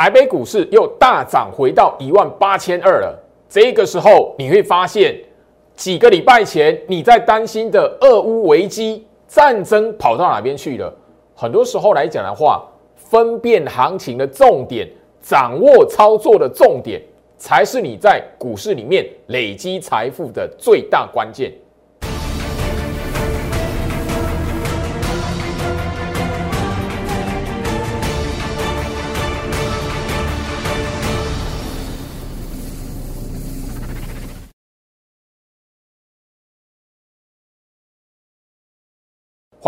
台北股市又大涨回到一万八千二了。这个时候你会发现，几个礼拜前你在担心的俄乌危机战争跑到哪边去了？很多时候来讲的话，分辨行情的重点，掌握操作的重点，才是你在股市里面累积财富的最大关键。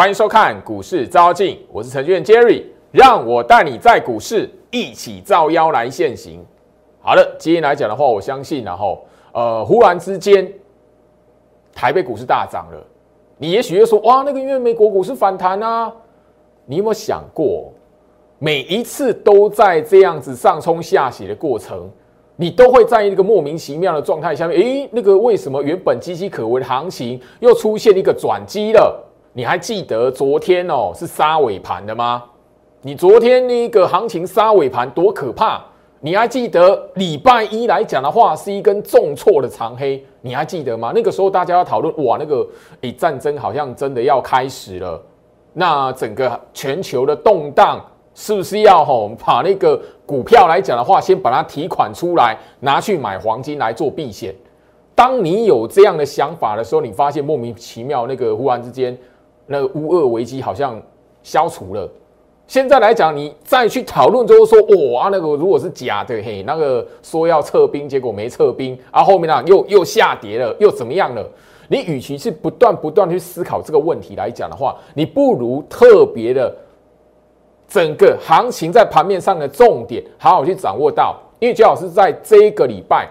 欢迎收看股市招镜，我是程序员 Jerry，让我带你在股市一起造妖来现行。好了，今天来讲的话，我相信然后呃，忽然之间台北股市大涨了，你也许会说哇，那个因为美国股市反弹啊，你有没有想过，每一次都在这样子上冲下洗的过程，你都会在一个莫名其妙的状态下面，诶，那个为什么原本岌岌可危的行情又出现一个转机了？你还记得昨天哦是杀尾盘的吗？你昨天那个行情杀尾盘多可怕？你还记得礼拜一来讲的话是一根重挫的长黑？你还记得吗？那个时候大家要讨论哇，那个诶战争好像真的要开始了，那整个全球的动荡是不是要吼把那个股票来讲的话，先把它提款出来拿去买黄金来做避险？当你有这样的想法的时候，你发现莫名其妙那个忽然之间。那个乌俄危机好像消除了，现在来讲，你再去讨论，就是说，哇，那个如果是假的，嘿，那个说要撤兵，结果没撤兵，啊，后面呢又又下跌了，又怎么样了？你与其是不断不断去思考这个问题来讲的话，你不如特别的整个行情在盘面上的重点，好好去掌握到。因为最好是在这一个礼拜，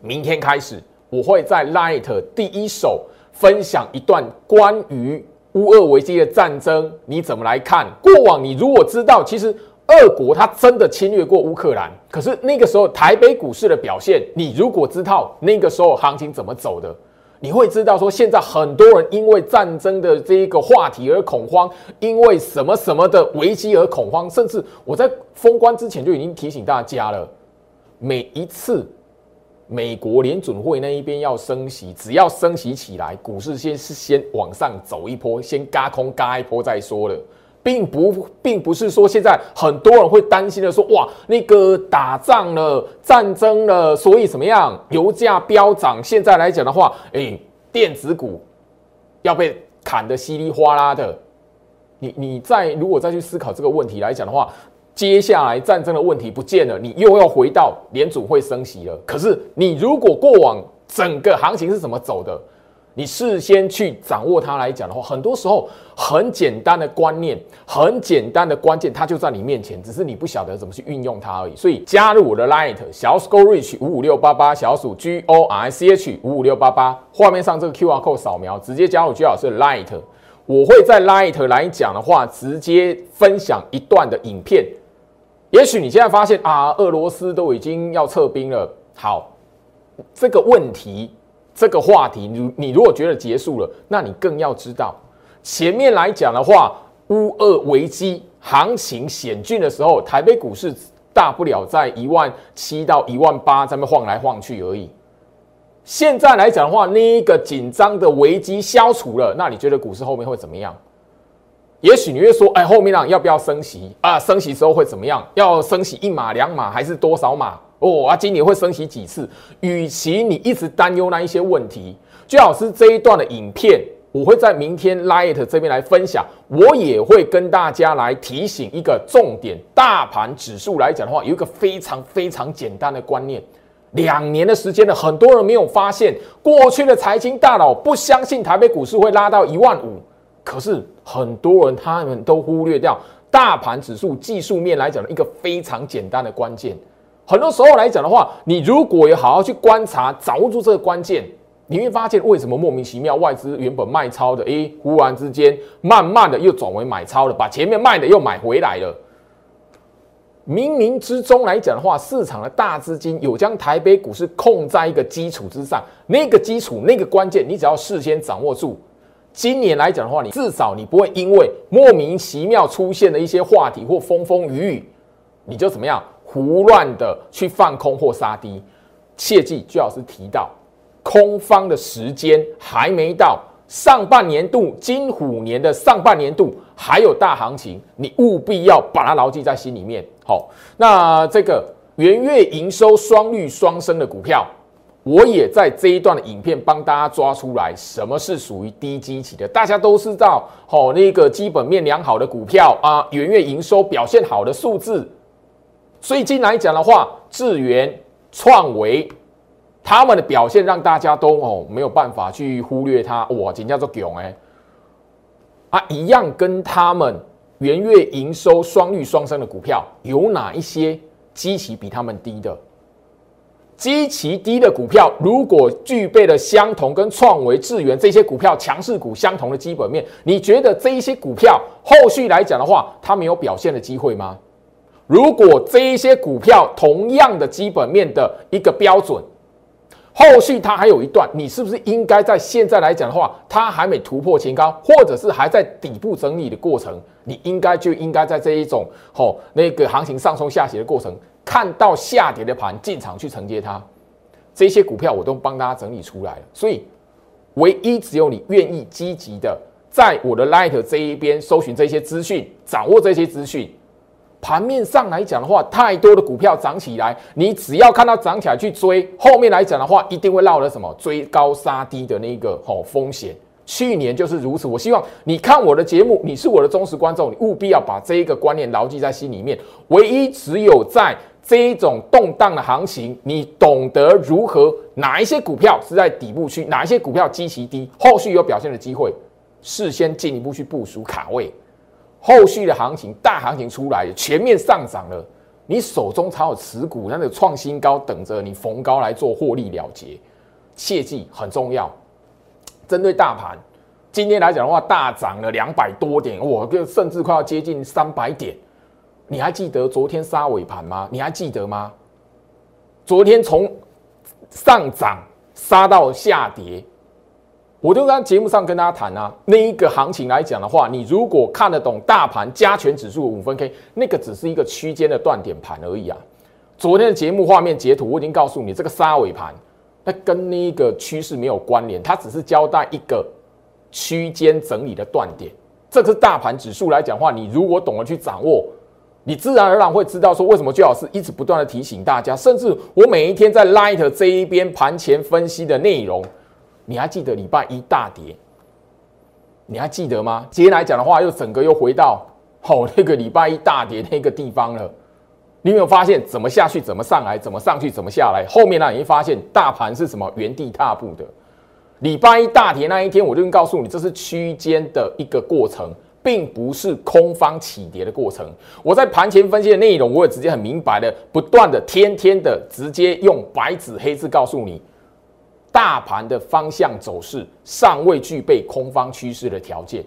明天开始，我会在 Light 第一手。分享一段关于乌俄危机的战争，你怎么来看？过往你如果知道，其实俄国它真的侵略过乌克兰，可是那个时候台北股市的表现，你如果知道那个时候行情怎么走的，你会知道说现在很多人因为战争的这一个话题而恐慌，因为什么什么的危机而恐慌，甚至我在封关之前就已经提醒大家了，每一次。美国联准会那一边要升息，只要升息起来，股市先是先往上走一波，先嘎空嘎一波再说了，并不并不是说现在很多人会担心的说，哇，那个打仗了，战争了，所以怎么样，油价飙涨，现在来讲的话，哎，电子股要被砍得稀里哗啦的，你你再如果再去思考这个问题来讲的话。接下来战争的问题不见了，你又要回到联储会升息了。可是你如果过往整个行情是怎么走的，你事先去掌握它来讲的话，很多时候很简单的观念，很简单的关键，它就在你面前，只是你不晓得怎么去运用它而已。所以加入我的 Light 小鼠 Go Reach 五五六八八小鼠 G O R C H 五五六八八，画面上这个 Q R code 扫描，直接加入 G 老师的 Light，我会在 Light 来讲的话，直接分享一段的影片。也许你现在发现啊，俄罗斯都已经要撤兵了。好，这个问题，这个话题，你你如果觉得结束了，那你更要知道，前面来讲的话，乌俄危机行情险峻的时候，台北股市大不了在一万七到一万八这么晃来晃去而已。现在来讲的话，那一个紧张的危机消除了，那你觉得股市后面会怎么样？也许你会说，哎，后面呢要不要升息啊？升息之后会怎么样？要升息一码两码还是多少码？哦啊，今年会升息几次？与其你一直担忧那一些问题，最好是这一段的影片，我会在明天 Light 这边来分享。我也会跟大家来提醒一个重点：大盘指数来讲的话，有一个非常非常简单的观念。两年的时间了，很多人没有发现，过去的财经大佬不相信台北股市会拉到一万五。可是很多人他们都忽略掉大盘指数技术面来讲的一个非常简单的关键。很多时候来讲的话，你如果有好好去观察，掌握住这个关键，你会发现为什么莫名其妙外资原本卖超的，诶，忽然之间慢慢的又转为买超了，把前面卖的又买回来了。冥冥之中来讲的话，市场的大资金有将台北股市控在一个基础之上，那个基础那个关键，你只要事先掌握住。今年来讲的话，你至少你不会因为莫名其妙出现的一些话题或风风雨雨，你就怎么样胡乱的去放空或杀低。切记，最好是提到空方的时间还没到，上半年度金虎年的上半年度还有大行情，你务必要把它牢记在心里面。好，那这个元月营收双率双升的股票。我也在这一段的影片帮大家抓出来，什么是属于低基期的？大家都知道，哦，那个基本面良好的股票啊，元月营收表现好的数字。最近来讲的话，智源、创维他们的表现让大家都哦没有办法去忽略它。哇，人家做囧哎，啊，一样跟他们元月营收双率双升的股票，有哪一些基期比他们低的？基期低的股票，如果具备了相同跟创维、智源这些股票强势股相同的基本面，你觉得这一些股票后续来讲的话，它没有表现的机会吗？如果这一些股票同样的基本面的一个标准，后续它还有一段，你是不是应该在现在来讲的话，它还没突破前高，或者是还在底部整理的过程，你应该就应该在这一种吼那个行情上冲下斜的过程。看到下跌的盘进场去承接它，这些股票我都帮大家整理出来了。所以，唯一只有你愿意积极的在我的 Light 这一边搜寻这些资讯，掌握这些资讯。盘面上来讲的话，太多的股票涨起来，你只要看到涨起来去追，后面来讲的话，一定会落了什么追高杀低的那个吼风险。去年就是如此。我希望你看我的节目，你是我的忠实观众，你务必要把这一个观念牢记在心里面。唯一只有在这一种动荡的行情，你懂得如何哪一些股票是在底部区，哪一些股票基期低，后续有表现的机会，事先进一步去部署卡位，后续的行情大行情出来全面上涨了，你手中才有持股，那个创新高等着你逢高来做获利了结，切记很重要。针对大盘，今天来讲的话，大涨了两百多点，我跟甚至快要接近三百点。你还记得昨天杀尾盘吗？你还记得吗？昨天从上涨杀到下跌，我就在节目上跟大家谈啊。那一个行情来讲的话，你如果看得懂大盘加权指数五分 K，那个只是一个区间的断点盘而已啊。昨天的节目画面截图我已经告诉你，这个杀尾盘，那跟那一个趋势没有关联，它只是交代一个区间整理的断点。这个是大盘指数来讲话，你如果懂得去掌握。你自然而然会知道说，为什么最好是一直不断的提醒大家，甚至我每一天在 Light 这一边盘前分析的内容，你还记得礼拜一大跌？你还记得吗？今天来讲的话，又整个又回到好那个礼拜一大跌那个地方了。你有没有发现，怎么下去怎么上来，怎么上去怎么下来？后面呢，你会发现大盘是什么原地踏步的。礼拜一大跌那一天，我就告诉你，这是区间的一个过程。并不是空方起跌的过程。我在盘前分析的内容，我也直接很明白的，不断的、天天的，直接用白纸黑字告诉你，大盘的方向走势尚未具备空方趋势的条件。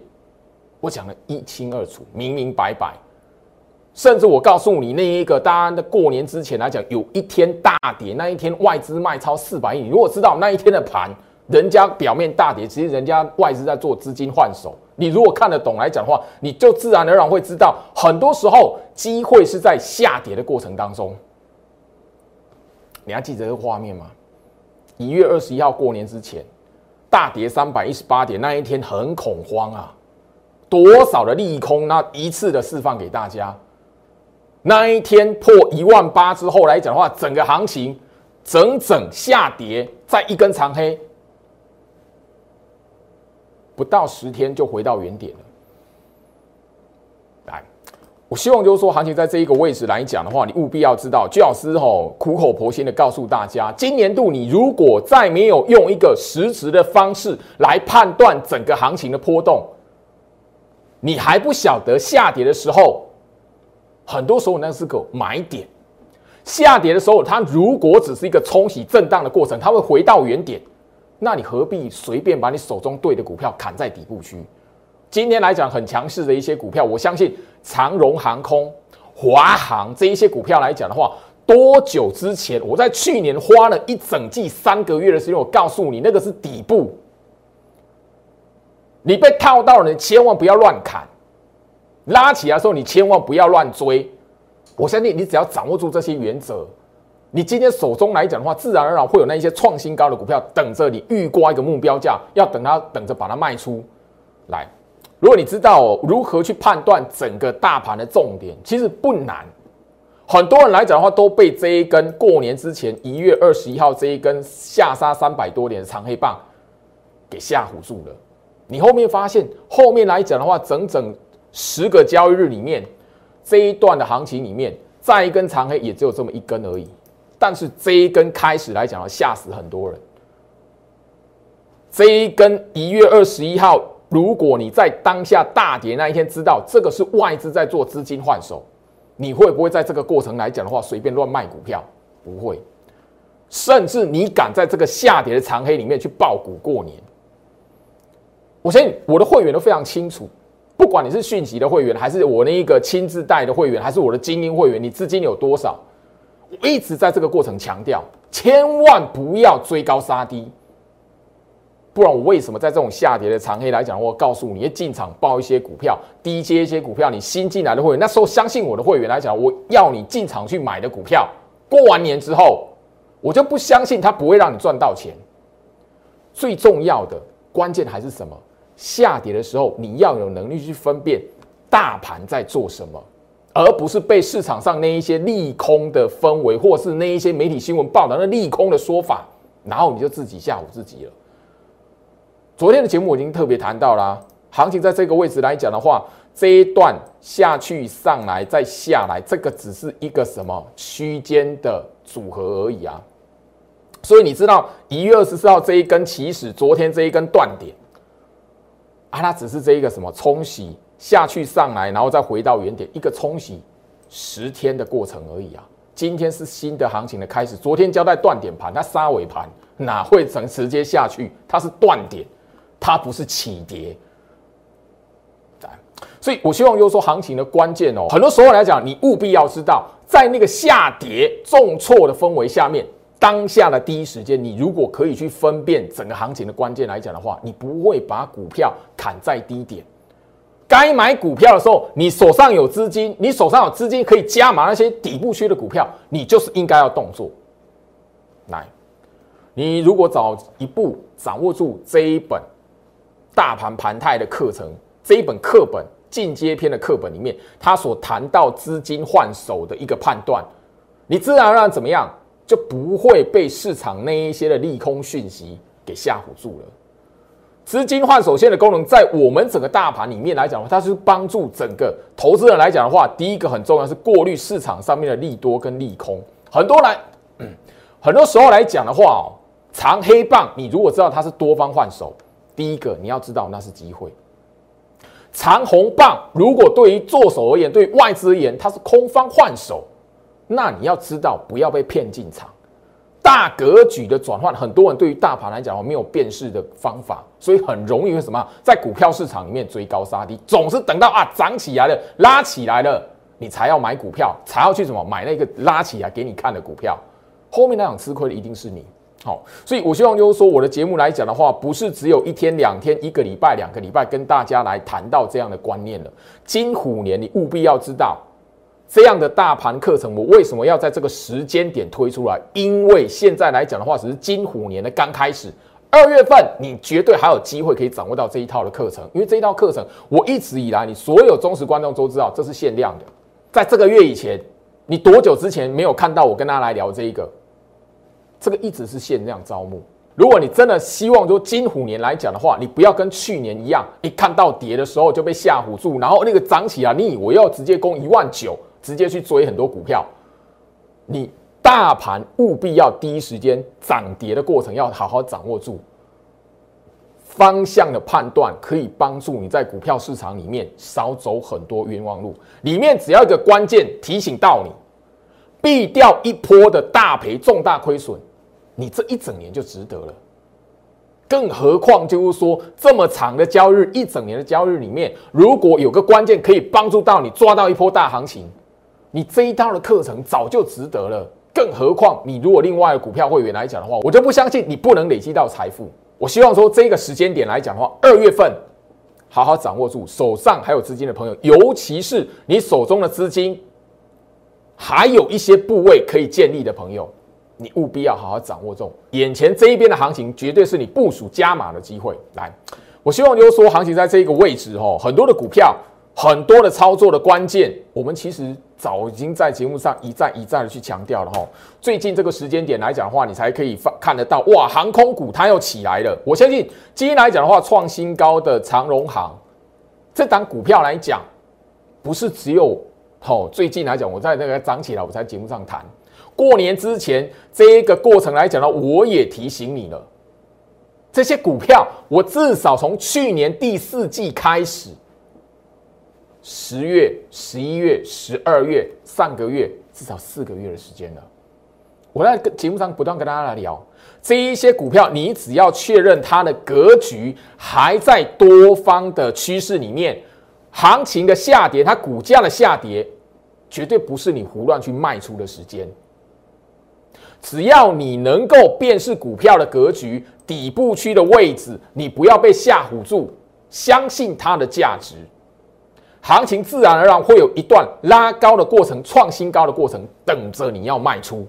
我讲的一清二楚、明明白白。甚至我告诉你，那一个大家在过年之前来讲，有一天大跌，那一天外资卖超四百亿。如果知道那一天的盘，人家表面大跌，其实人家外资在做资金换手。你如果看得懂来讲的话，你就自然而然会知道，很多时候机会是在下跌的过程当中。你还记得这个画面吗？一月二十一号过年之前，大跌三百一十八点那一天很恐慌啊，多少的利空，那一次的释放给大家。那一天破一万八之后来讲的话，整个行情整整下跌，在一根长黑。不到十天就回到原点了。来，我希望就是说，行情在这一个位置来讲的话，你务必要知道，居老师吼苦口婆心的告诉大家，今年度你如果再没有用一个实质的方式来判断整个行情的波动，你还不晓得下跌的时候，很多时候那是个买点。下跌的时候，它如果只是一个冲洗震荡的过程，它会回到原点。那你何必随便把你手中对的股票砍在底部区？今天来讲很强势的一些股票，我相信长荣航空、华航这一些股票来讲的话，多久之前？我在去年花了一整季三个月的时间，我告诉你那个是底部，你被套到了，你千万不要乱砍，拉起来的时候你千万不要乱追，我相信你只要掌握住这些原则，你今天手中来讲的话，自然而然会有那一些创新高的股票等着你预挂一个目标价，要等它等着把它卖出来。如果你知道如何去判断整个大盘的重点，其实不难。很多人来讲的话，都被这一根过年之前一月二十一号这一根下杀三百多点的长黑棒给吓唬住了。你后面发现，后面来讲的话，整整十个交易日里面，这一段的行情里面，再一根长黑也只有这么一根而已。但是这一根开始来讲，要吓死很多人。这一根一月二十一号，如果你在当下大跌那一天知道这个是外资在做资金换手。你会不会在这个过程来讲的话，随便乱卖股票？不会，甚至你敢在这个下跌的长黑里面去爆股过年？我相信我的会员都非常清楚，不管你是讯息的会员，还是我那一个亲自带的会员，还是我的精英会员，你资金有多少？一直在这个过程强调，千万不要追高杀低。不然我为什么在这种下跌的长黑来讲，我告诉你，进场报一些股票，低接一些股票，你新进来的会员，那时候相信我的会员来讲，我要你进场去买的股票，过完年之后，我就不相信它不会让你赚到钱。最重要的关键还是什么？下跌的时候，你要有能力去分辨大盘在做什么，而不是被市场上那一些利空的氛围，或是那一些媒体新闻报道那利空的说法，然后你就自己吓唬自己了。昨天的节目我已经特别谈到了，行情在这个位置来讲的话，这一段下去上来再下来，这个只是一个什么区间的组合而已啊。所以你知道一月二十四号这一根起始，昨天这一根断点啊，它只是这一个什么冲洗下去上来，然后再回到原点，一个冲洗十天的过程而已啊。今天是新的行情的开始，昨天交代断点盘，它杀尾盘哪会成直接下去？它是断点。它不是起跌，所以我希望就是说行情的关键哦，很多时候来讲，你务必要知道，在那个下跌重挫的氛围下面，当下的第一时间，你如果可以去分辨整个行情的关键来讲的话，你不会把股票砍在低点。该买股票的时候，你手上有资金，你手上有资金可以加码那些底部区的股票，你就是应该要动作。来，你如果早一步掌握住这一本。大盘盘态的课程这一本课本进阶篇的课本里面，他所谈到资金换手的一个判断，你自然而然怎么样就不会被市场那一些的利空讯息给吓唬住了。资金换手线的功能，在我们整个大盘里面来讲的话，它是帮助整个投资人来讲的话，第一个很重要是过滤市场上面的利多跟利空。很多来，很多时候来讲的话哦，长黑棒，你如果知道它是多方换手。第一个你要知道那是机会，长红棒如果对于做手而言，对外资而言它是空方换手，那你要知道不要被骗进场。大格局的转换，很多人对于大盘来讲没有辨识的方法，所以很容易会什么，在股票市场里面追高杀低，总是等到啊涨起来了，拉起来了，你才要买股票，才要去什么买那个拉起来给你看的股票，后面那场吃亏的一定是你。好，所以我希望就是说，我的节目来讲的话，不是只有一天、两天、一个礼拜、两个礼拜跟大家来谈到这样的观念了。金虎年，你务必要知道这样的大盘课程，我为什么要在这个时间点推出来？因为现在来讲的话，只是金虎年的刚开始。二月份，你绝对还有机会可以掌握到这一套的课程，因为这一套课程，我一直以来，你所有忠实观众都知道，这是限量的。在这个月以前，你多久之前没有看到我跟大家来聊这一个？这个一直是限量招募。如果你真的希望说金虎年来讲的话，你不要跟去年一样，一看到跌的时候就被吓唬住，然后那个涨起来，你以为要直接攻一万九，直接去追很多股票。你大盘务必要第一时间涨跌的过程要好好掌握住方向的判断，可以帮助你在股票市场里面少走很多冤枉路。里面只要一个关键提醒到你，避掉一波的大赔、重大亏损。你这一整年就值得了，更何况就是说这么长的交易日，一整年的交易日里面，如果有个关键可以帮助到你抓到一波大行情，你这一套的课程早就值得了。更何况你如果另外的股票会员来讲的话，我就不相信你不能累积到财富。我希望说这个时间点来讲的话，二月份好好掌握住手上还有资金的朋友，尤其是你手中的资金还有一些部位可以建立的朋友，你务必要好好掌握住眼前这一边的行情，绝对是你部署加码的机会。来，我希望就是说，行情在这个位置哦，很多的股票，很多的操作的关键，我们其实早已经在节目上一再一再的去强调了哈。最近这个时间点来讲的话，你才可以发看得到哇，航空股它又起来了。我相信今天来讲的话，创新高的长荣航这档股票来讲，不是只有。好，最近来讲，我在那个涨起来，我在节目上谈。过年之前这一个过程来讲呢，我也提醒你了。这些股票，我至少从去年第四季开始，十月、十一月、十二月，上个月至少四个月的时间了。我在节目上不断跟大家来聊这一些股票，你只要确认它的格局还在多方的趋势里面。行情的下跌，它股价的下跌，绝对不是你胡乱去卖出的时间。只要你能够辨识股票的格局、底部区的位置，你不要被吓唬住，相信它的价值，行情自然而然会有一段拉高的过程、创新高的过程，等着你要卖出。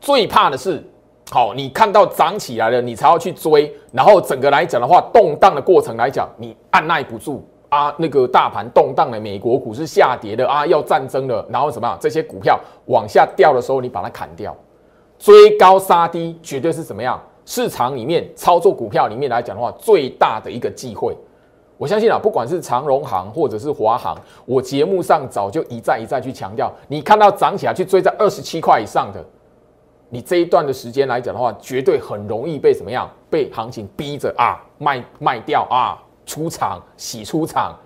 最怕的是，好，你看到涨起来了，你才要去追，然后整个来讲的话，动荡的过程来讲，你按耐不住。啊，那个大盘动荡的，美国股市下跌的啊，要战争了，然后什么？这些股票往下掉的时候，你把它砍掉，追高杀低，绝对是怎么样？市场里面操作股票里面来讲的话，最大的一个忌讳。我相信啊，不管是长荣行或者是华航，我节目上早就一再一再去强调，你看到涨起来去追在二十七块以上的，你这一段的时间来讲的话，绝对很容易被怎么样？被行情逼着啊卖卖掉啊。出场洗出场，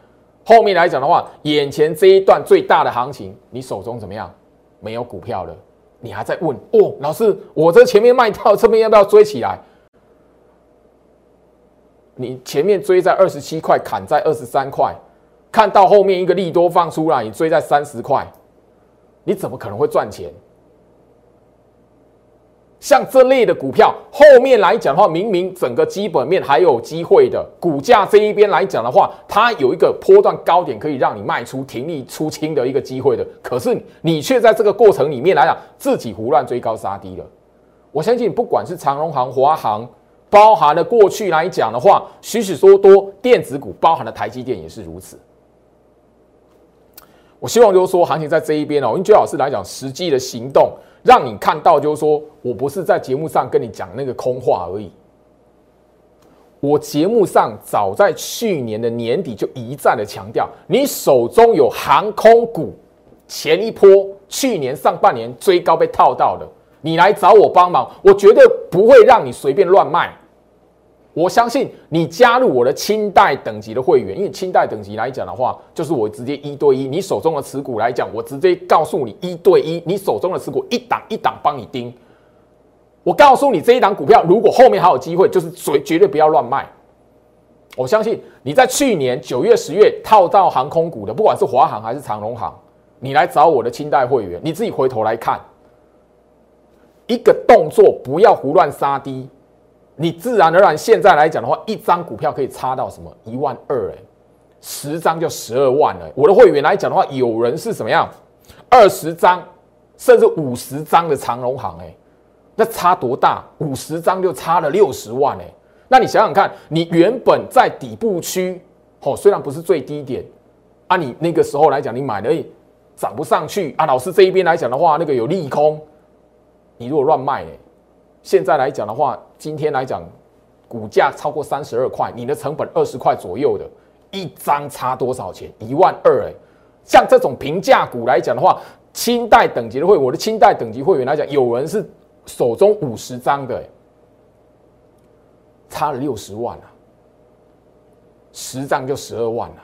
后面来讲的话，眼前这一段最大的行情，你手中怎么样？没有股票了，你还在问哦，老师，我这前面卖掉，这边要不要追起来？你前面追在二十七块，砍在二十三块，看到后面一个利多放出来，你追在三十块，你怎么可能会赚钱？像这类的股票，后面来讲的话，明明整个基本面还有机会的，股价这一边来讲的话，它有一个波段高点可以让你卖出、停利出清的一个机会的。可是你却在这个过程里面来讲，自己胡乱追高杀低了。我相信，不管是长荣行、华航，包含了过去来讲的话，许许多多电子股，包含了台积电也是如此。我希望就是说，行情在这一边哦，用最老师来讲，实际的行动。让你看到，就是说我不是在节目上跟你讲那个空话而已。我节目上早在去年的年底就一再的强调，你手中有航空股，前一波去年上半年追高被套到的，你来找我帮忙，我绝对不会让你随便乱卖。我相信你加入我的清代等级的会员，因为清代等级来讲的话，就是我直接一对一，你手中的持股来讲，我直接告诉你一对一，你手中的持股一档一档帮你盯。我告诉你这一档股票，如果后面还有机会，就是绝绝对不要乱卖。我相信你在去年九月、十月套到航空股的，不管是华航还是长荣航，你来找我的清代会员，你自己回头来看，一个动作不要胡乱杀低。你自然而然现在来讲的话，一张股票可以差到什么一万二哎，十张就十二万了。我的会员来讲的话，有人是什么样，二十张甚至五十张的长荣行哎，那差多大？五十张就差了六十万哎。那你想想看，你原本在底部区哦，虽然不是最低点啊，你那个时候来讲，你买了涨不上去啊。老师这一边来讲的话，那个有利空，你如果乱卖。现在来讲的话，今天来讲，股价超过三十二块，你的成本二十块左右的，一张差多少钱？一万二哎！像这种平价股来讲的话，清代等级的会，我的清代等级会员来讲，有人是手中五十张的，差了六十万啊，十张就十二万了。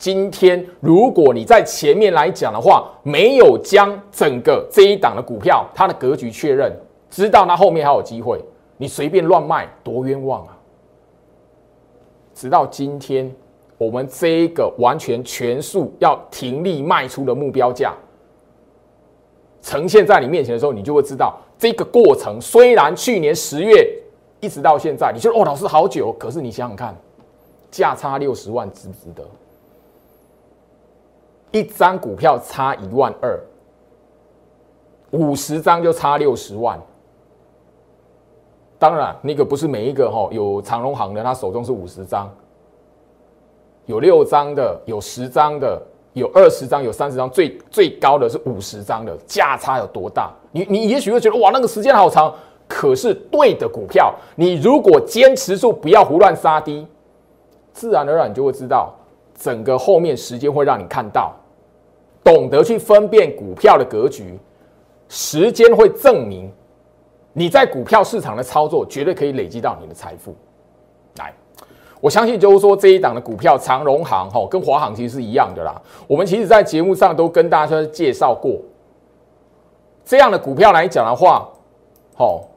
今天如果你在前面来讲的话，没有将整个这一档的股票它的格局确认。知道它后面还有机会，你随便乱卖多冤枉啊！直到今天，我们这一个完全全数要停利卖出的目标价呈现在你面前的时候，你就会知道这个过程。虽然去年十月一直到现在，你觉得哦，老师好久，可是你想想看，价差六十万，值不值得？一张股票差一万二。五十张就差六十万。当然，那个不是每一个哈有长荣行的，他手中是五十张，有六张的，有十张的，有二十张，有三十张，最最高的是五十张的，价差有多大？你你也许会觉得哇，那个时间好长。可是对的股票，你如果坚持住，不要胡乱杀低，自然而然你就会知道，整个后面时间会让你看到，懂得去分辨股票的格局，时间会证明。你在股票市场的操作绝对可以累积到你的财富。来，我相信就是说这一档的股票长荣行哈，跟华航其实是一样的啦。我们其实，在节目上都跟大家介绍过，这样的股票来讲的话，好，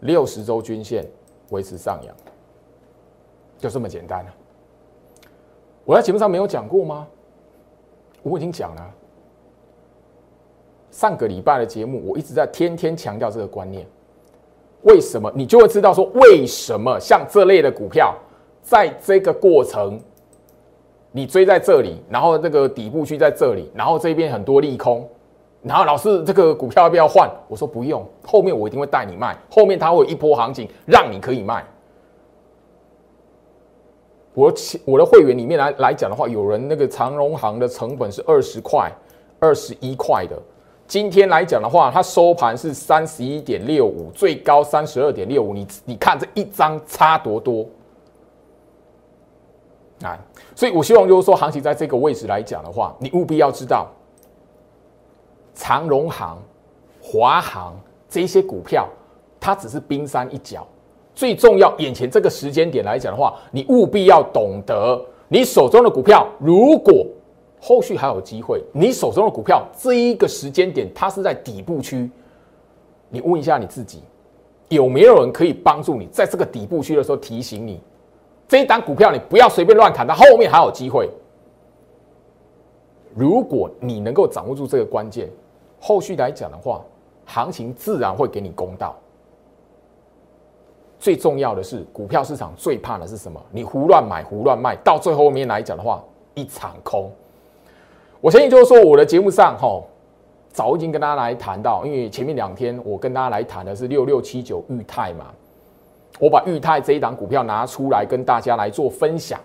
六十周均线维持上扬，就这么简单了。我在节目上没有讲过吗？我已经讲了。上个礼拜的节目，我一直在天天强调这个观念。为什么？你就会知道说，为什么像这类的股票，在这个过程，你追在这里，然后这个底部区在这里，然后这边很多利空，然后老师这个股票要不要换？我说不用，后面我一定会带你卖，后面它会有一波行情，让你可以卖。我我的会员里面来来讲的话，有人那个长荣行的成本是二十块、二十一块的。今天来讲的话，它收盘是三十一点六五，最高三十二点六五。你你看这一张差多多啊！所以我希望就是说，行情在这个位置来讲的话，你务必要知道，长荣行、华航这些股票，它只是冰山一角。最重要，眼前这个时间点来讲的话，你务必要懂得，你手中的股票如果。后续还有机会，你手中的股票这一个时间点，它是在底部区。你问一下你自己，有没有人可以帮助你，在这个底部区的时候提醒你，这一档股票你不要随便乱砍，它后面还有机会。如果你能够掌握住这个关键，后续来讲的话，行情自然会给你公道。最重要的是，股票市场最怕的是什么？你胡乱买、胡乱卖，到最后面来讲的话，一场空。我相信就是说，我的节目上哈，早已经跟大家来谈到，因为前面两天我跟大家来谈的是六六七九裕泰嘛，我把裕泰这一档股票拿出来跟大家来做分享。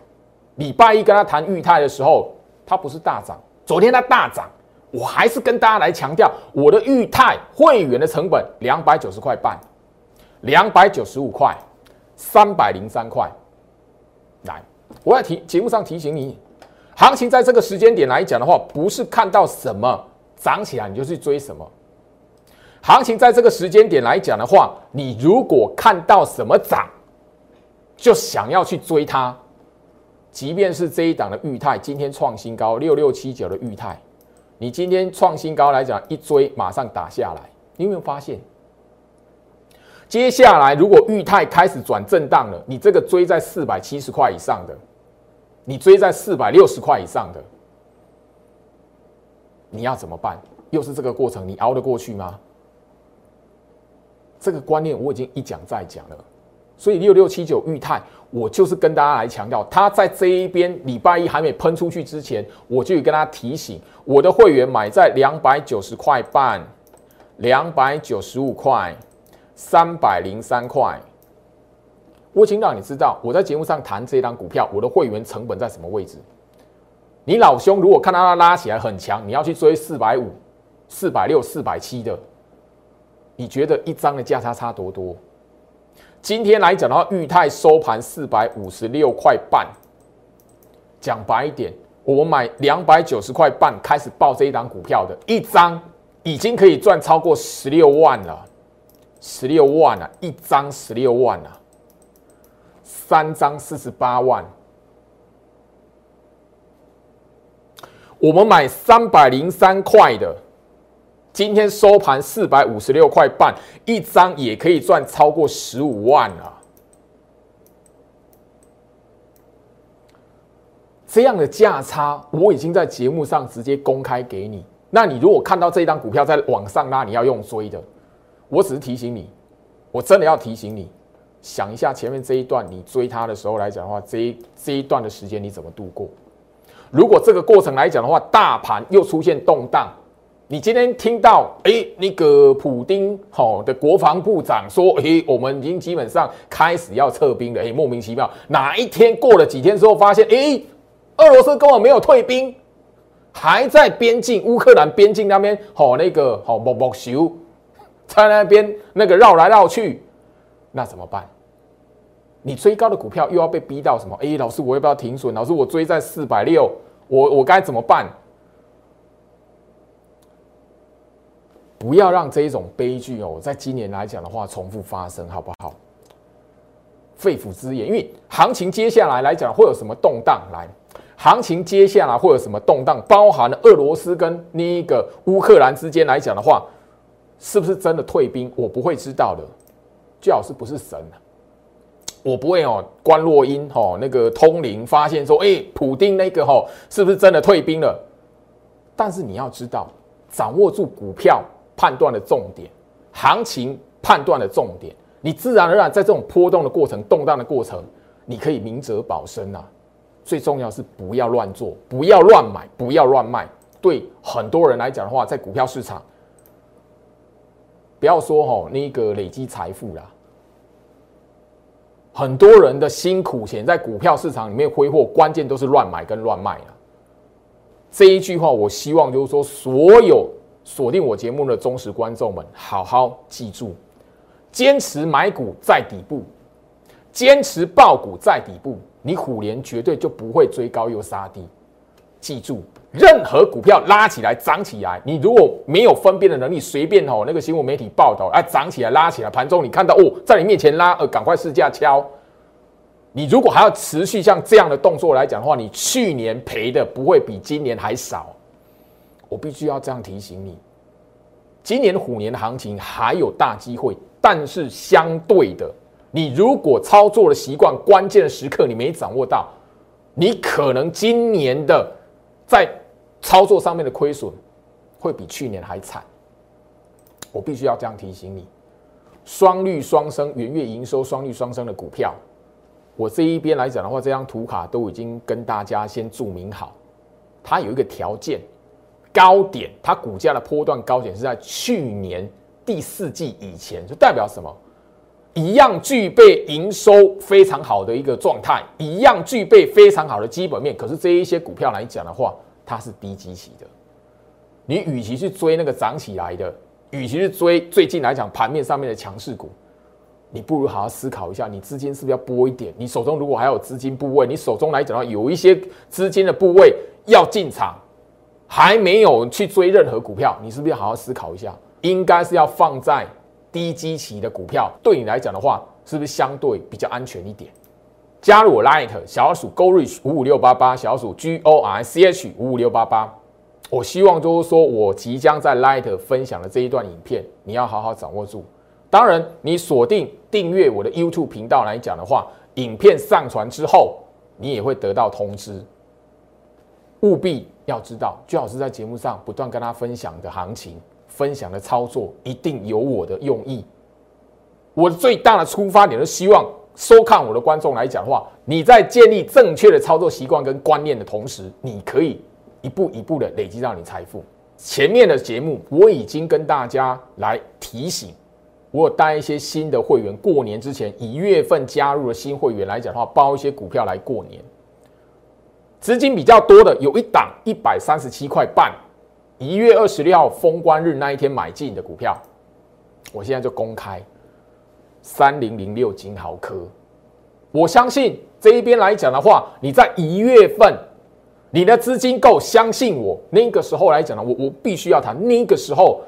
礼拜一跟他谈裕泰的时候，它不是大涨，昨天它大涨，我还是跟大家来强调，我的裕泰会员的成本两百九十块半，两百九十五块，三百零三块。来，我在提节目上提醒你。行情在这个时间点来讲的话，不是看到什么涨起来你就去追什么。行情在这个时间点来讲的话，你如果看到什么涨，就想要去追它。即便是这一档的裕泰今天创新高六六七九的裕泰，你今天创新高来讲一追马上打下来，你有没有发现？接下来如果裕泰开始转震荡了，你这个追在四百七十块以上的。你追在四百六十块以上的，你要怎么办？又是这个过程，你熬得过去吗？这个观念我已经一讲再讲了，所以六六七九裕泰，我就是跟大家来强调，他在这一边礼拜一还没喷出去之前，我就跟他提醒，我的会员买在两百九十块半、两百九十五块、三百零三块。我已经让你知道，我在节目上谈这一张股票，我的会员成本在什么位置。你老兄如果看到它拉起来很强，你要去追四百五、四百六、四百七的，你觉得一张的价差差多多？今天来讲的话，裕泰收盘四百五十六块半。讲白一点，我买两百九十块半开始报这一档股票的，一张已经可以赚超过十六万了，十六万啊，一张十六万啊。三张四十八万，我们买三百零三块的，今天收盘四百五十六块半，一张也可以赚超过十五万了。这样的价差，我已经在节目上直接公开给你。那你如果看到这一张股票在往上拉，你要用追的，我只是提醒你，我真的要提醒你。想一下前面这一段，你追它的时候来讲的话，这一这一段的时间你怎么度过？如果这个过程来讲的话，大盘又出现动荡，你今天听到哎那个普丁好的国防部长说，哎我们已经基本上开始要撤兵了，哎莫名其妙，哪一天过了几天之后发现，哎俄罗斯根本没有退兵，还在边境乌克兰边境那边好那个好木木修，在那边那个绕来绕去，那怎么办？你追高的股票又要被逼到什么？哎，老师，我要不要停损？老师，我追在四百六，我我该怎么办？不要让这一种悲剧哦，在今年来讲的话，重复发生，好不好？肺腑之言，因为行情接下来来讲会有什么动荡？来，行情接下来会有什么动荡？包含了俄罗斯跟那个乌克兰之间来讲的话，是不是真的退兵？我不会知道的，最好是不是神我不会哦，关洛音哦，那个通灵发现说，哎，普丁那个哈，是不是真的退兵了？但是你要知道，掌握住股票判断的重点，行情判断的重点，你自然而然在这种波动的过程、动荡的过程，你可以明哲保身啊。最重要是不要乱做，不要乱买，不要乱卖。对很多人来讲的话，在股票市场，不要说哈那个累积财富啦。很多人的辛苦钱在股票市场里面挥霍，关键都是乱买跟乱卖啊。这一句话，我希望就是说，所有锁定我节目的忠实观众们，好好记住：坚持买股在底部，坚持爆股在底部，你虎年绝对就不会追高又杀低。记住。任何股票拉起来涨起来，你如果没有分辨的能力，随便哦那个新闻媒体报道，哎涨起来拉起来，盘中你看到哦在你面前拉，呃赶快试价敲。你如果还要持续像这样的动作来讲的话，你去年赔的不会比今年还少。我必须要这样提醒你，今年虎年的行情还有大机会，但是相对的，你如果操作的习惯关键的时刻你没掌握到，你可能今年的。在操作上面的亏损会比去年还惨，我必须要这样提醒你。双率双升、元月营收双率双升的股票，我这一边来讲的话，这张图卡都已经跟大家先注明好，它有一个条件，高点，它股价的波段高点是在去年第四季以前，就代表什么？一样具备营收非常好的一个状态，一样具备非常好的基本面。可是这一些股票来讲的话，它是低基期的。你与其去追那个涨起来的，与其去追最近来讲盘面上面的强势股，你不如好好思考一下，你资金是不是要拨一点？你手中如果还有资金部位，你手中来讲的话，有一些资金的部位要进场，还没有去追任何股票，你是不是要好好思考一下？应该是要放在。低基期的股票对你来讲的话，是不是相对比较安全一点？加入我 Light 小鼠 Go Rich 五五六八八，小鼠 G O R C H 五五六八八。我希望就是说我即将在 Light 分享的这一段影片，你要好好掌握住。当然，你锁定订阅我的 YouTube 频道来讲的话，影片上传之后，你也会得到通知。务必要知道，最好是在节目上不断跟他分享的行情。分享的操作一定有我的用意，我最大的出发点是希望收看我的观众来讲的话，你在建立正确的操作习惯跟观念的同时，你可以一步一步的累积到你财富。前面的节目我已经跟大家来提醒，我有带一些新的会员，过年之前一月份加入的新会员来讲的话，包一些股票来过年，资金比较多的有一档一百三十七块半。一月二十六号封关日那一天买进的股票，我现在就公开三零零六金豪科。我相信这一边来讲的话，你在一月份你的资金够，相信我，那个时候来讲呢，我我必须要谈。那个时候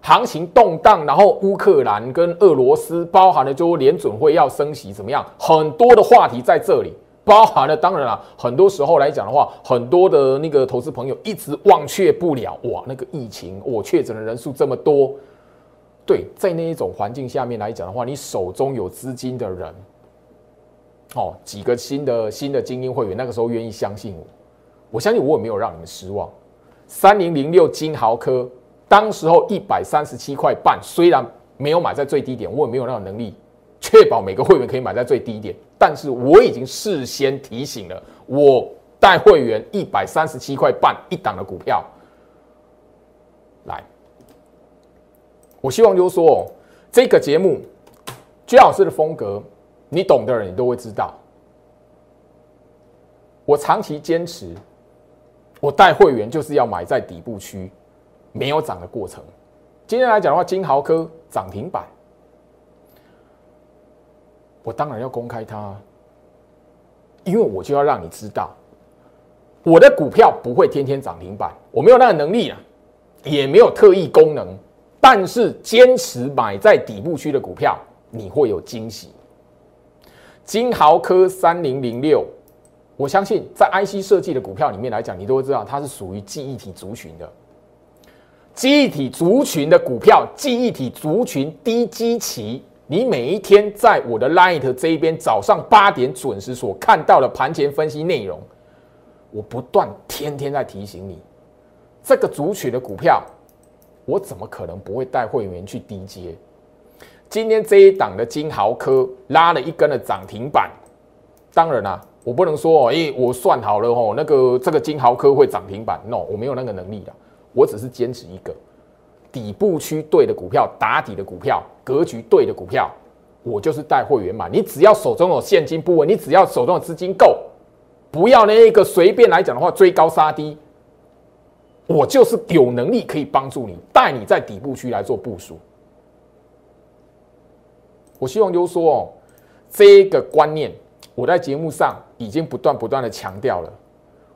行情动荡，然后乌克兰跟俄罗斯包含了就联准会要升息怎么样，很多的话题在这里。包含了，当然了，很多时候来讲的话，很多的那个投资朋友一直忘却不了哇，那个疫情，我确诊的人数这么多，对，在那一种环境下面来讲的话，你手中有资金的人，哦，几个新的新的精英会员，那个时候愿意相信我，我相信我也没有让你们失望。三零零六金豪科，当时候一百三十七块半，虽然没有买在最低点，我也没有那种能力。确保每个会员可以买在最低点，但是我已经事先提醒了，我带会员一百三十七块半一档的股票，来，我希望就是说，这个节目居老师的风格，你懂的人你都会知道。我长期坚持，我带会员就是要买在底部区，没有涨的过程。今天来讲的话，金豪科涨停板，我当然要公开它，因为我就要让你知道，我的股票不会天天涨停板，我没有那个能力啊，也没有特异功能，但是坚持买在底部区的股票，你会有惊喜。金豪科三零零六。我相信，在 IC 设计的股票里面来讲，你都会知道它是属于记忆体族群的。记忆体族群的股票，记忆体族群低基期，你每一天在我的 Light 这一边早上八点准时所看到的盘前分析内容，我不断天天在提醒你，这个族群的股票，我怎么可能不会带会员去低接？今天这一档的金豪科拉了一根的涨停板，当然啦。我不能说哦，哎，我算好了哦，那个这个金豪科会涨停板，no，我没有那个能力的，我只是坚持一个底部区对的股票，打底的股票，格局对的股票，我就是带会员买。你只要手中有现金部位，你只要手中的资金够，不要那一个随便来讲的话追高杀低，我就是有能力可以帮助你，带你在底部区来做部署。我希望就是说哦，这个观念。我在节目上已经不断不断的强调了，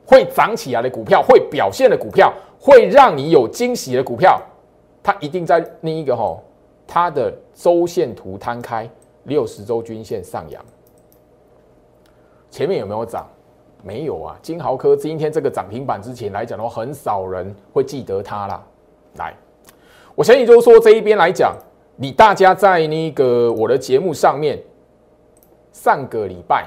会涨起来的股票，会表现的股票，会让你有惊喜的股票，它一定在另一个哈，它的周线图摊开，六十周均线上扬。前面有没有涨？没有啊。金豪科今天这个涨停板之前来讲的话，很少人会记得它啦。来，我相信就是说这一边来讲，你大家在那个我的节目上面。上个礼拜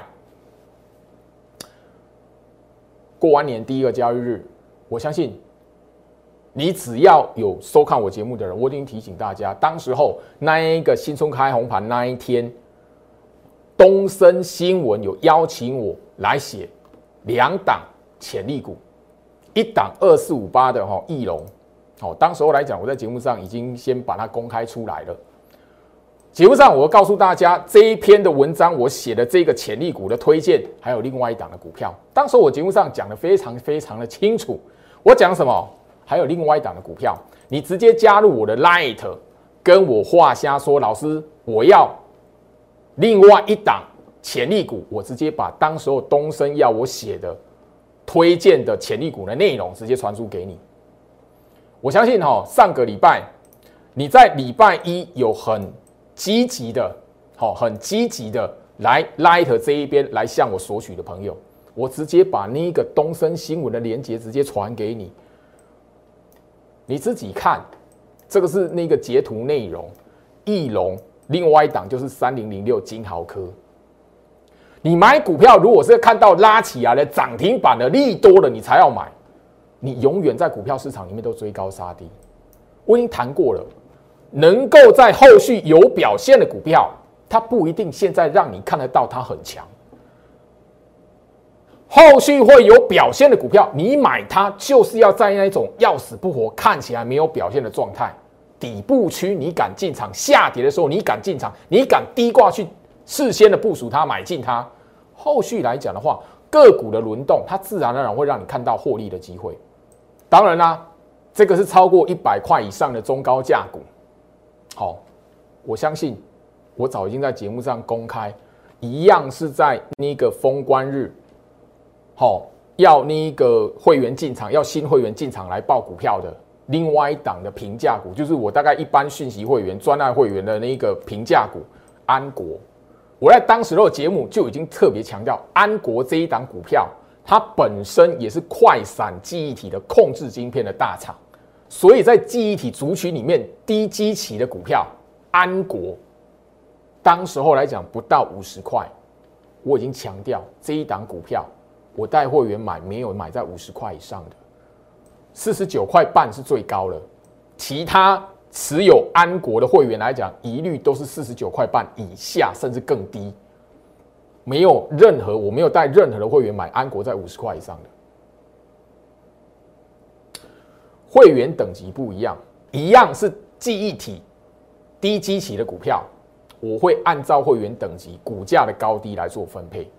过完年第一个交易日，我相信你只要有收看我节目的人，我已经提醒大家，当时候那一个新春开红盘那一天，东森新闻有邀请我来写两档潜力股，一档二四五八的哈翼龙，哦，当时候来讲，我在节目上已经先把它公开出来了。节目上，我告诉大家这一篇的文章，我写的这个潜力股的推荐，还有另外一档的股票。当时我节目上讲的非常非常的清楚，我讲什么？还有另外一档的股票，你直接加入我的 Light，跟我画瞎说，老师，我要另外一档潜力股，我直接把当时候东升要我写的推荐的潜力股的内容直接传输给你。我相信哈，上个礼拜你在礼拜一有很积极的，好，很积极的来 Light 这一边来向我索取的朋友，我直接把那个东升新闻的链接直接传给你，你自己看，这个是那个截图内容，翼龙，另外一档就是三零零六金豪科。你买股票如果是看到拉起来的涨停板的利多了，你才要买，你永远在股票市场里面都追高杀低，我已经谈过了。能够在后续有表现的股票，它不一定现在让你看得到它很强。后续会有表现的股票，你买它就是要在那种要死不活、看起来没有表现的状态，底部区你敢进场，下跌的时候你敢进场，你敢低挂去事先的部署它、买进它。后续来讲的话，个股的轮动，它自然而然会让你看到获利的机会。当然啦，这个是超过一百块以上的中高价股。好，我相信我早已经在节目上公开，一样是在那个封关日，好，要那个会员进场，要新会员进场来报股票的另外一档的平价股，就是我大概一般讯息会员、专案会员的那个平价股安国。我在当时的节目就已经特别强调，安国这一档股票，它本身也是快闪记忆体的控制晶片的大厂。所以在记忆体族群里面，低基期的股票安国，当时候来讲不到五十块，我已经强调这一档股票，我带会员买没有买在五十块以上的，四十九块半是最高了，其他持有安国的会员来讲，一律都是四十九块半以下，甚至更低。没有任何，我没有带任何的会员买安国在五十块以上的。会员等级不一样，一样是记忆体低基期的股票，我会按照会员等级股价的高低来做分配。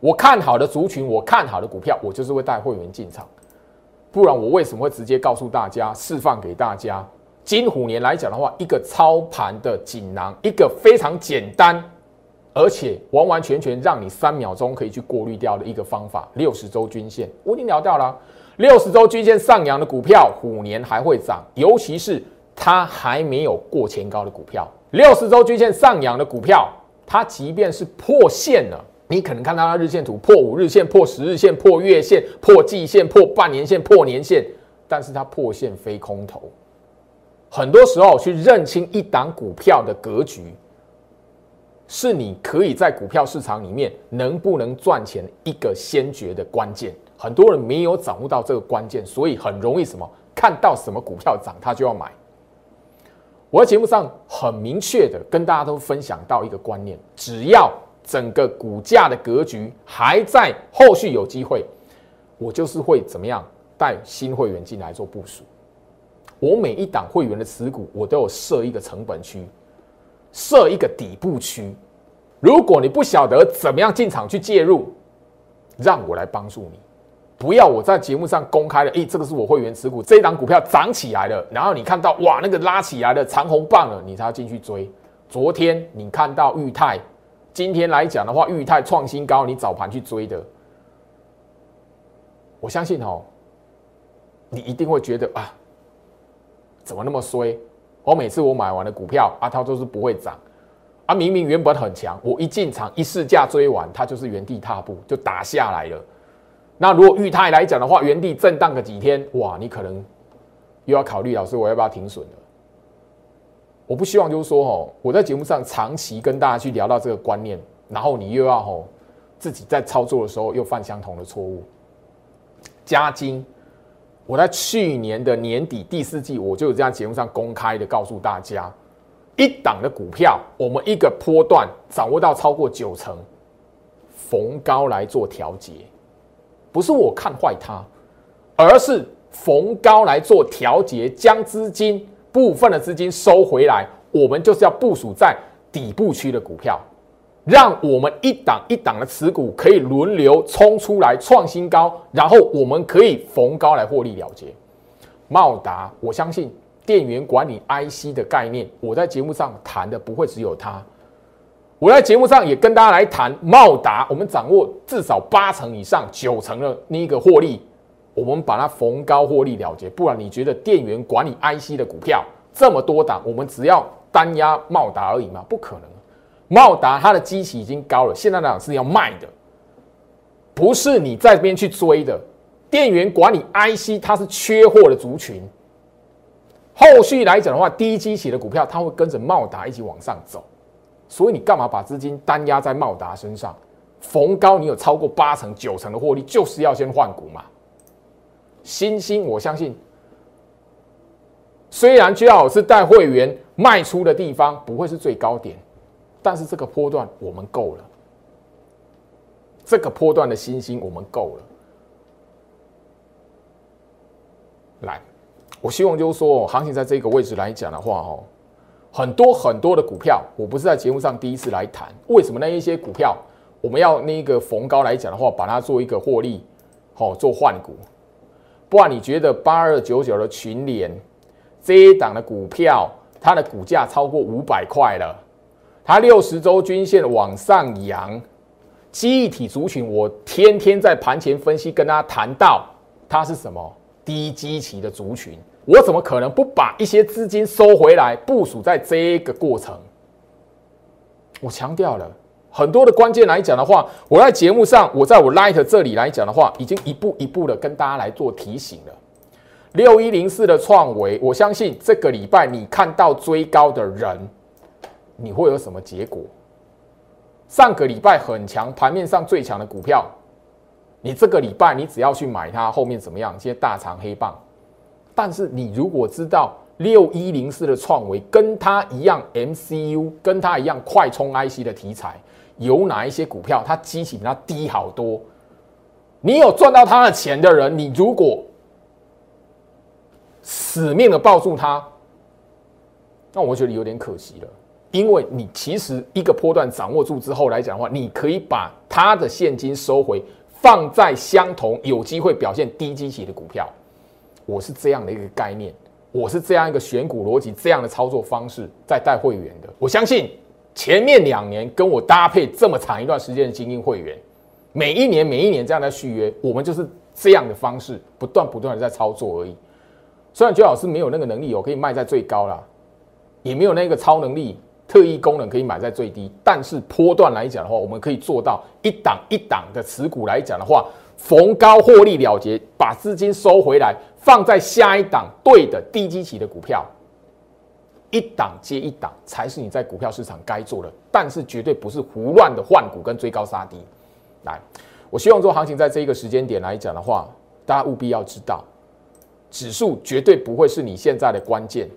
我看好的族群，我看好的股票，我就是会带会员进场。不然我为什么会直接告诉大家，释放给大家？金虎年来讲的话，一个操盘的锦囊，一个非常简单，而且完完全全让你三秒钟可以去过滤掉的一个方法。六十周均线我已经聊掉了，六十周均线上扬的股票，虎年还会涨，尤其是它还没有过前高的股票。六十周均线上扬的股票，它即便是破线了，你可能看到它日线图破五日线、破十日线、破月线、破季线、破半年线、破年线，但是它破线非空头。很多时候，去认清一档股票的格局，是你可以在股票市场里面能不能赚钱一个先决的关键。很多人没有掌握到这个关键，所以很容易什么看到什么股票涨，他就要买。我在节目上很明确的跟大家都分享到一个观念：只要整个股价的格局还在，后续有机会，我就是会怎么样带新会员进来做部署。我每一档会员的持股，我都有设一个成本区，设一个底部区。如果你不晓得怎么样进场去介入，让我来帮助你。不要我在节目上公开了，诶，这个是我会员持股，这一档股票涨起来了，然后你看到哇，那个拉起来的长红棒了，你才要进去追。昨天你看到裕泰，今天来讲的话，裕泰创新高，你早盘去追的，我相信哦，你一定会觉得啊。怎么那么衰？我每次我买完的股票，啊，它都是不会涨，啊，明明原本很强，我一进场一试价追完，它就是原地踏步就打下来了。那如果裕泰来讲的话，原地震荡个几天，哇，你可能又要考虑，老师我要不要停损了？我不希望就是说，哦，我在节目上长期跟大家去聊到这个观念，然后你又要吼自己在操作的时候又犯相同的错误，加金。我在去年的年底第四季，我就有在节目上公开的告诉大家，一档的股票，我们一个波段掌握到超过九成，逢高来做调节，不是我看坏它，而是逢高来做调节，将资金部分的资金收回来，我们就是要部署在底部区的股票。让我们一档一档的持股可以轮流冲出来创新高，然后我们可以逢高来获利了结。茂达，我相信电源管理 IC 的概念，我在节目上谈的不会只有它。我在节目上也跟大家来谈茂达，我们掌握至少八成以上、九成的那个获利，我们把它逢高获利了结。不然你觉得电源管理 IC 的股票这么多档，我们只要单压茂达而已吗？不可能。茂达它的基期已经高了，现在讲是要卖的，不是你在这边去追的。电源管理 IC 它是缺货的族群，后续来讲的话，低基期的股票它会跟着茂达一起往上走，所以你干嘛把资金单压在茂达身上？逢高你有超过八成九成的获利，就是要先换股嘛。新兴我相信，虽然最好是带会员卖出的地方不会是最高点。但是这个波段我们够了，这个波段的新星我们够了。来，我希望就是说，行情在这个位置来讲的话，哦，很多很多的股票，我不是在节目上第一次来谈。为什么那一些股票我们要那个逢高来讲的话，把它做一个获利，好做换股？不然你觉得八二九九的群联这一档的股票，它的股价超过五百块了？它六十周均线往上扬，记忆体族群，我天天在盘前分析，跟大家谈到它是什么低基期的族群，我怎么可能不把一些资金收回来部署在这个过程？我强调了很多的关键来讲的话，我在节目上，我在我 Light 这里来讲的话，已经一步一步的跟大家来做提醒了。六一零四的创维，我相信这个礼拜你看到追高的人。你会有什么结果？上个礼拜很强，盘面上最强的股票，你这个礼拜你只要去买它，后面怎么样？这些大长黑棒。但是你如果知道六一零四的创维跟它一样 MCU，跟它一样快充 IC 的题材，有哪一些股票它基期比它低好多？你有赚到他的钱的人，你如果死命的抱住他，那我觉得有点可惜了。因为你其实一个波段掌握住之后来讲的话，你可以把他的现金收回，放在相同有机会表现低基期的股票。我是这样的一个概念，我是这样一个选股逻辑，这样的操作方式在带会员的。我相信前面两年跟我搭配这么长一段时间的精英会员，每一年每一年这样在续约，我们就是这样的方式，不断不断的在操作而已。虽然周老师没有那个能力，我可以卖在最高啦，也没有那个超能力。特异功能可以买在最低，但是波段来讲的话，我们可以做到一档一档的持股来讲的话，逢高获利了结，把资金收回来，放在下一档对的低基期的股票，一档接一档才是你在股票市场该做的，但是绝对不是胡乱的换股跟追高杀低。来，我希望做行情在这一个时间点来讲的话，大家务必要知道，指数绝对不会是你现在的关键。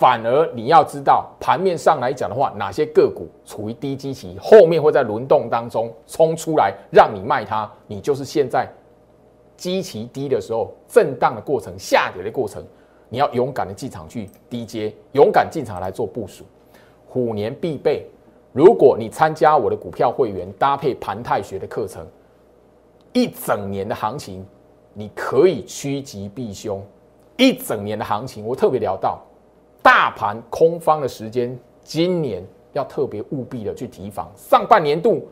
反而你要知道，盘面上来讲的话，哪些个股处于低基期，后面会在轮动当中冲出来，让你卖它，你就是现在基期低的时候，震荡的过程、下跌的过程，你要勇敢的进场去低接，勇敢进场来做部署。虎年必备，如果你参加我的股票会员搭配盘态学的课程，一整年的行情，你可以趋吉避凶。一整年的行情，我特别聊到。大盘空方的时间，今年要特别务必的去提防。上半年度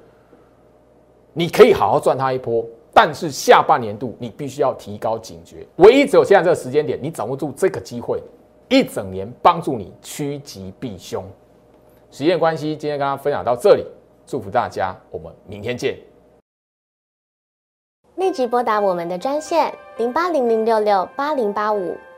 你可以好好赚它一波，但是下半年度你必须要提高警觉。唯一只有现在这个时间点，你掌握住这个机会，一整年帮助你趋吉避凶。时间关系，今天跟大家分享到这里，祝福大家，我们明天见。立即拨打我们的专线零八零零六六八零八五。